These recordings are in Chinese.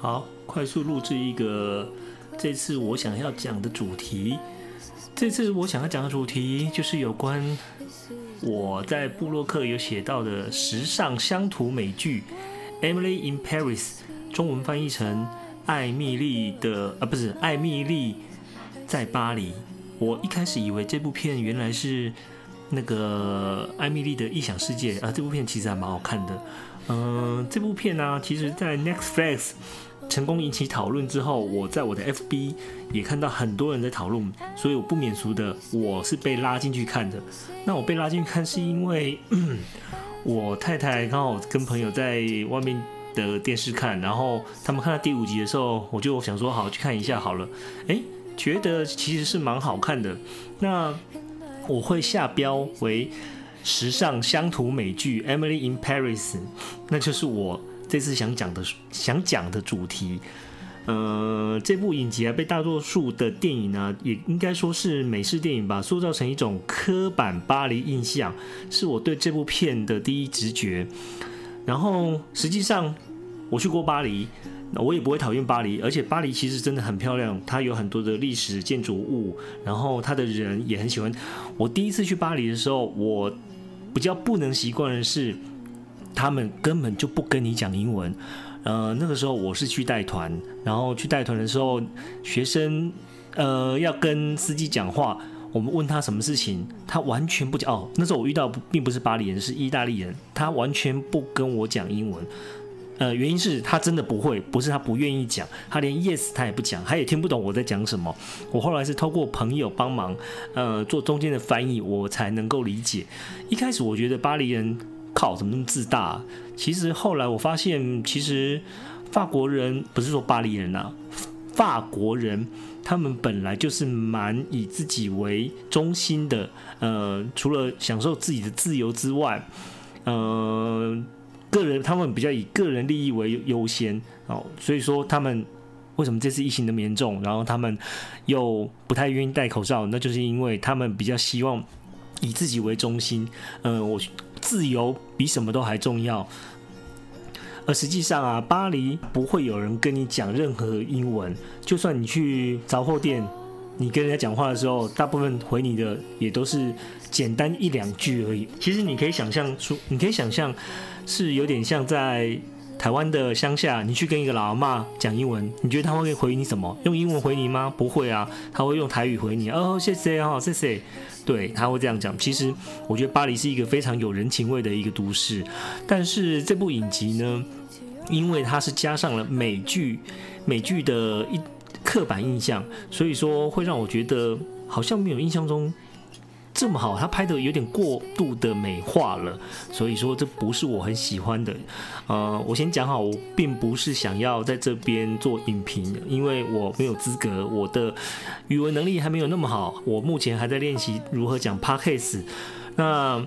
好，快速录制一个这次我想要讲的主题。这次我想要讲的主题就是有关我在布洛克有写到的时尚乡土美剧《Emily in Paris》，中文翻译成《艾蜜莉的》啊，不是《艾蜜莉在巴黎》。我一开始以为这部片原来是那个《艾蜜莉的异想世界》啊，这部片其实还蛮好看的。嗯，这部片呢，其实在 Netflix。成功引起讨论之后，我在我的 FB 也看到很多人在讨论，所以我不免俗的，我是被拉进去看的。那我被拉进去看是因为 我太太刚好跟朋友在外面的电视看，然后他们看到第五集的时候，我就想说好去看一下好了。诶，觉得其实是蛮好看的。那我会下标为时尚乡土美剧《Emily in Paris》，那就是我。这次想讲的想讲的主题，呃，这部影集啊，被大多数的电影呢，也应该说是美式电影吧，塑造成一种刻板巴黎印象，是我对这部片的第一直觉。然后实际上我去过巴黎，我也不会讨厌巴黎，而且巴黎其实真的很漂亮，它有很多的历史建筑物，然后它的人也很喜欢。我第一次去巴黎的时候，我比较不能习惯的是。他们根本就不跟你讲英文，呃，那个时候我是去带团，然后去带团的时候，学生呃要跟司机讲话，我们问他什么事情，他完全不讲。哦，那时候我遇到并不是巴黎人，是意大利人，他完全不跟我讲英文，呃，原因是他真的不会，不是他不愿意讲，他连 yes 他也不讲，他也听不懂我在讲什么。我后来是透过朋友帮忙，呃，做中间的翻译，我才能够理解。一开始我觉得巴黎人。靠，怎么那么自大？其实后来我发现，其实法国人不是说巴黎人呐，法国人他们本来就是蛮以自己为中心的。呃，除了享受自己的自由之外，呃，个人他们比较以个人利益为优先哦。所以说，他们为什么这次疫情那么严重，然后他们又不太愿意戴口罩，那就是因为他们比较希望以自己为中心。嗯，我。自由比什么都还重要，而实际上啊，巴黎不会有人跟你讲任何英文。就算你去杂货店，你跟人家讲话的时候，大部分回你的也都是简单一两句而已。其实你可以想象出，你可以想象是有点像在台湾的乡下，你去跟一个老阿妈讲英文，你觉得他会回你什么？用英文回你吗？不会啊，他会用台语回你。哦，谢谢哦，谢谢。对他会这样讲。其实我觉得巴黎是一个非常有人情味的一个都市，但是这部影集呢，因为它是加上了美剧美剧的一刻板印象，所以说会让我觉得好像没有印象中。这么好，他拍的有点过度的美化了，所以说这不是我很喜欢的。呃，我先讲好，我并不是想要在这边做影评，因为我没有资格，我的语文能力还没有那么好，我目前还在练习如何讲 podcast。那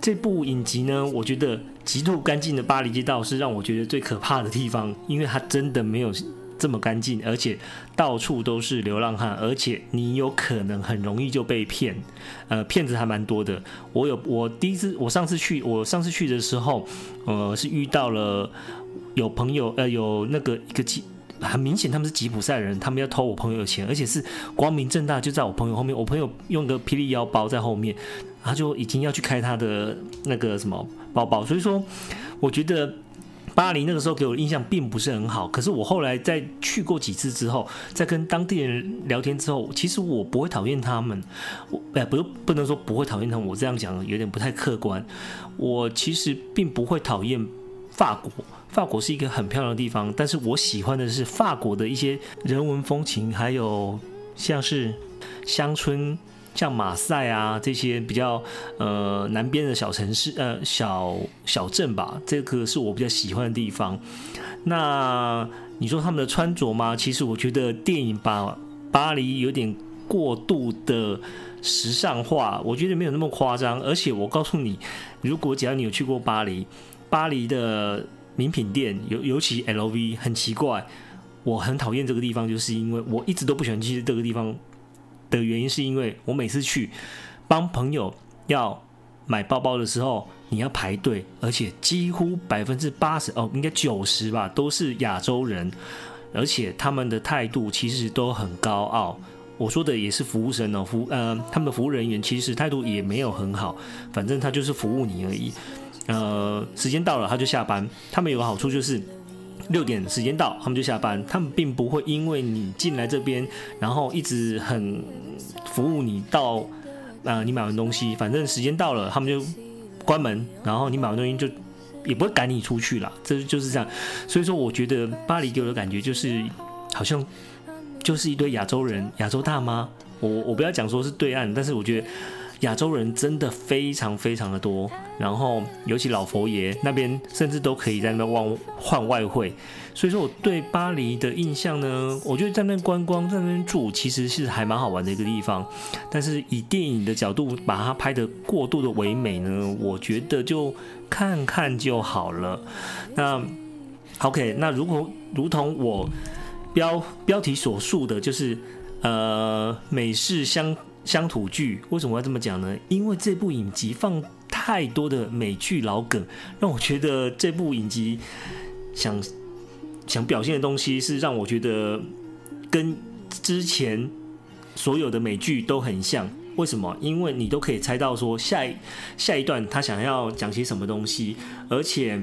这部影集呢，我觉得极度干净的巴黎街道是让我觉得最可怕的地方，因为它真的没有。这么干净，而且到处都是流浪汉，而且你有可能很容易就被骗，呃，骗子还蛮多的。我有我第一次，我上次去，我上次去的时候，呃，是遇到了有朋友，呃，有那个一个吉，很明显他们是吉普赛人，他们要偷我朋友的钱，而且是光明正大就在我朋友后面，我朋友用个霹雳腰包在后面，他就已经要去开他的那个什么包包，所以说，我觉得。巴黎那个时候给我的印象并不是很好，可是我后来在去过几次之后，在跟当地人聊天之后，其实我不会讨厌他们。我哎，不不能说不会讨厌他们，我这样讲有点不太客观。我其实并不会讨厌法国，法国是一个很漂亮的地方，但是我喜欢的是法国的一些人文风情，还有像是乡村。像马赛啊这些比较呃南边的小城市呃小小镇吧，这个是我比较喜欢的地方。那你说他们的穿着吗？其实我觉得电影把巴黎有点过度的时尚化，我觉得没有那么夸张。而且我告诉你，如果只要你有去过巴黎，巴黎的名品店尤尤其 LV 很奇怪，我很讨厌这个地方，就是因为我一直都不喜欢去这个地方。的原因是因为我每次去帮朋友要买包包的时候，你要排队，而且几乎百分之八十哦，应该九十吧，都是亚洲人，而且他们的态度其实都很高傲。我说的也是服务生哦，服呃，他们的服务人员其实态度也没有很好，反正他就是服务你而已。呃，时间到了他就下班。他们有个好处就是六点时间到，他们就下班。他们并不会因为你进来这边，然后一直很服务你到啊，你买完东西，反正时间到了，他们就关门，然后你买完东西就也不会赶你出去了。这就是这样。所以说，我觉得巴黎给我的感觉就是好像。就是一堆亚洲人，亚洲大妈。我我不要讲说是对岸，但是我觉得亚洲人真的非常非常的多。然后尤其老佛爷那边，甚至都可以在那边换换外汇。所以说我对巴黎的印象呢，我觉得在那边观光，在那边住，其实是还蛮好玩的一个地方。但是以电影的角度把它拍的过度的唯美呢，我觉得就看看就好了。那 OK，那如果如同我。标标题所述的就是，呃，美式乡乡土剧。为什么要这么讲呢？因为这部影集放太多的美剧老梗，让我觉得这部影集想想表现的东西是让我觉得跟之前所有的美剧都很像。为什么？因为你都可以猜到说下一下一段他想要讲些什么东西，而且。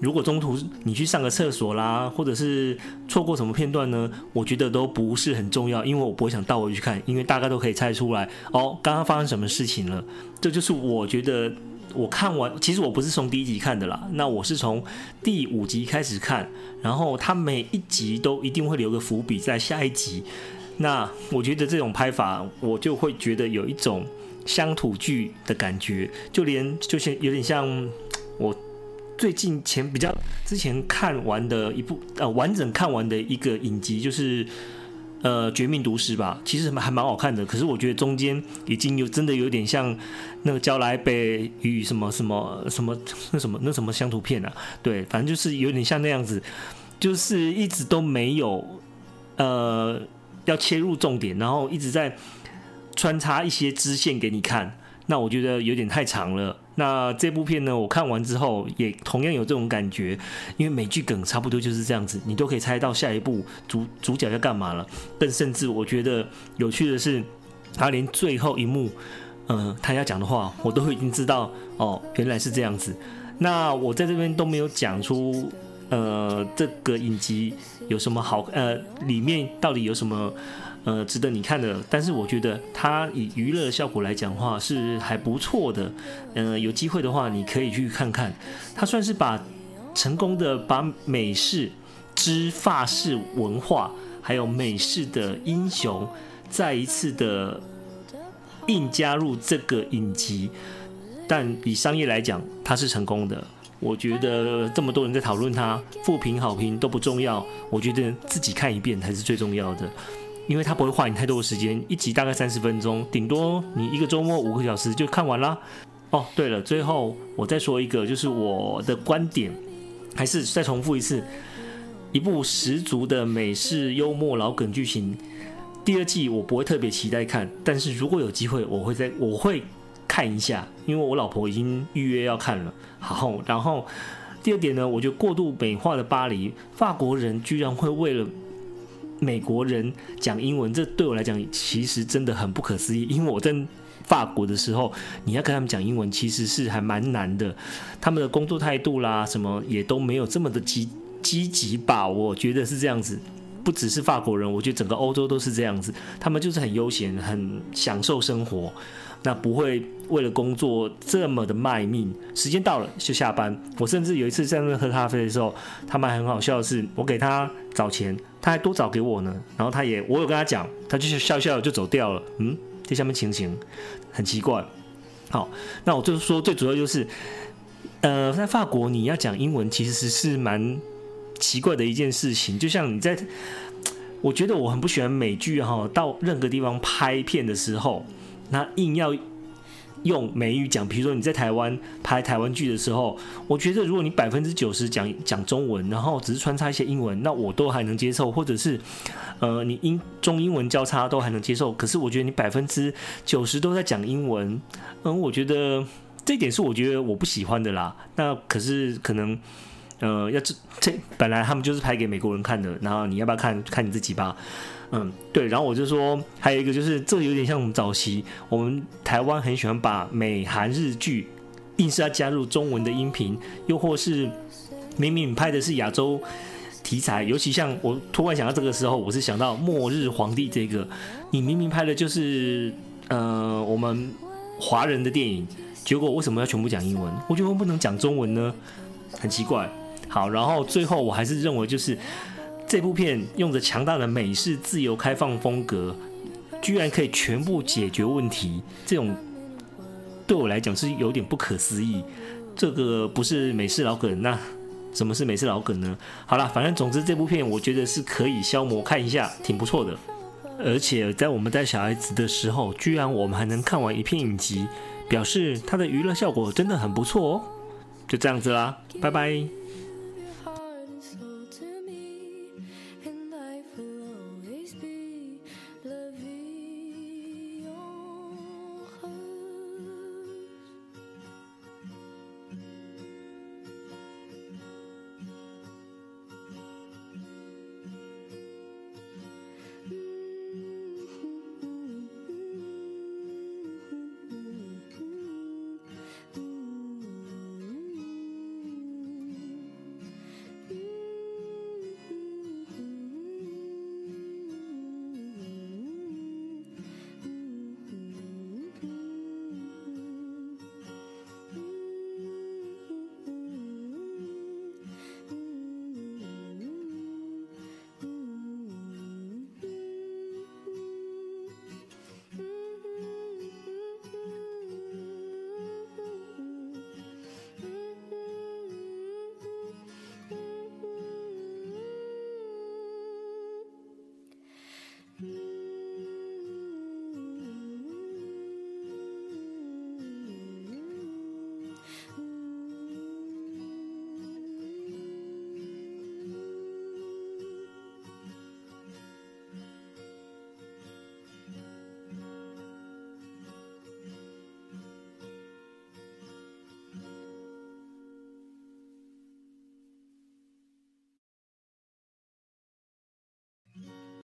如果中途你去上个厕所啦，或者是错过什么片段呢？我觉得都不是很重要，因为我不会想倒回去看，因为大概都可以猜出来哦，刚刚发生什么事情了。这就是我觉得我看完，其实我不是从第一集看的啦，那我是从第五集开始看，然后它每一集都一定会留个伏笔在下一集。那我觉得这种拍法，我就会觉得有一种乡土剧的感觉，就连就像有点像我。最近前比较之前看完的一部呃完整看完的一个影集就是呃绝命毒师吧，其实还蛮好看的。可是我觉得中间已经有真的有点像那个《娇来北与什么什么什么那什么那什么乡土片啊，对，反正就是有点像那样子，就是一直都没有呃要切入重点，然后一直在穿插一些支线给你看。那我觉得有点太长了。那这部片呢，我看完之后也同样有这种感觉，因为美剧梗差不多就是这样子，你都可以猜到下一步主主角要干嘛了。更甚至我觉得有趣的是，他连最后一幕，嗯，他要讲的话，我都已经知道哦，原来是这样子。那我在这边都没有讲出，呃，这个影集有什么好，呃，里面到底有什么。呃，值得你看的，但是我觉得它以娱乐效果来讲的话是还不错的。呃，有机会的话你可以去看看。它算是把成功的把美式之法式文化，还有美式的英雄，再一次的硬加入这个影集。但以商业来讲，它是成功的。我觉得这么多人在讨论它，负评好评都不重要。我觉得自己看一遍才是最重要的。因为它不会花你太多的时间，一集大概三十分钟，顶多你一个周末五个小时就看完啦。哦，对了，最后我再说一个，就是我的观点，还是再重复一次，一部十足的美式幽默老梗剧情。第二季我不会特别期待看，但是如果有机会，我会在我会看一下，因为我老婆已经预约要看了。好，然后第二点呢，我觉得过度美化的巴黎，法国人居然会为了。美国人讲英文，这对我来讲其实真的很不可思议。因为我在法国的时候，你要跟他们讲英文，其实是还蛮难的。他们的工作态度啦，什么也都没有这么的积积极吧？我觉得是这样子。不只是法国人，我觉得整个欧洲都是这样子。他们就是很悠闲，很享受生活。那不会为了工作这么的卖命，时间到了就下班。我甚至有一次在那喝咖啡的时候，他们还很好笑的是，我给他找钱，他还多找给我呢。然后他也，我有跟他讲，他就是笑笑就走掉了。嗯，这下面情形很奇怪。好，那我就是说，最主要就是，呃，在法国你要讲英文其实是蛮奇怪的一件事情。就像你在，我觉得我很不喜欢美剧哈，到任何地方拍片的时候。那硬要用美语讲，比如说你在台湾拍台湾剧的时候，我觉得如果你百分之九十讲讲中文，然后只是穿插一些英文，那我都还能接受，或者是呃你英中英文交叉都还能接受。可是我觉得你百分之九十都在讲英文，嗯，我觉得这点是我觉得我不喜欢的啦。那可是可能，呃，要这这本来他们就是拍给美国人看的，然后你要不要看看你自己吧。嗯，对。然后我就说，还有一个就是，这有点像我们早期，我们台湾很喜欢把美韩日剧硬是要加入中文的音频，又或是明明拍的是亚洲题材，尤其像我突然想到这个时候，我是想到《末日皇帝》这个，你明明拍的就是呃我们华人的电影。结果为什么要全部讲英文？我觉得不能讲中文呢，很奇怪。好，然后最后我还是认为，就是这部片用着强大的美式自由开放风格，居然可以全部解决问题，这种对我来讲是有点不可思议。这个不是美式老梗，那什么是美式老梗呢？好了，反正总之这部片我觉得是可以消磨看一下，挺不错的。而且在我们带小孩子的时候，居然我们还能看完一片影集。表示它的娱乐效果真的很不错哦，就这样子啦，拜拜。